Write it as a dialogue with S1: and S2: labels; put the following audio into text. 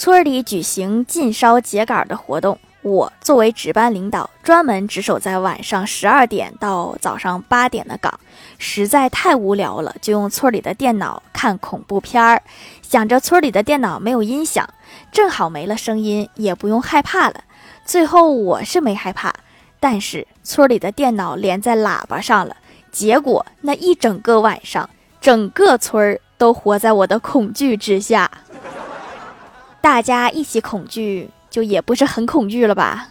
S1: 村里举行禁烧秸秆的活动，我作为值班领导，专门值守在晚上十二点到早上八点的岗，实在太无聊了，就用村里的电脑看恐怖片儿。想着村里的电脑没有音响，正好没了声音，也不用害怕了。最后我是没害怕，但是村里的电脑连在喇叭上了，结果那一整个晚上，整个村儿都活在我的恐惧之下。大家一起恐惧，就也不是很恐惧了吧？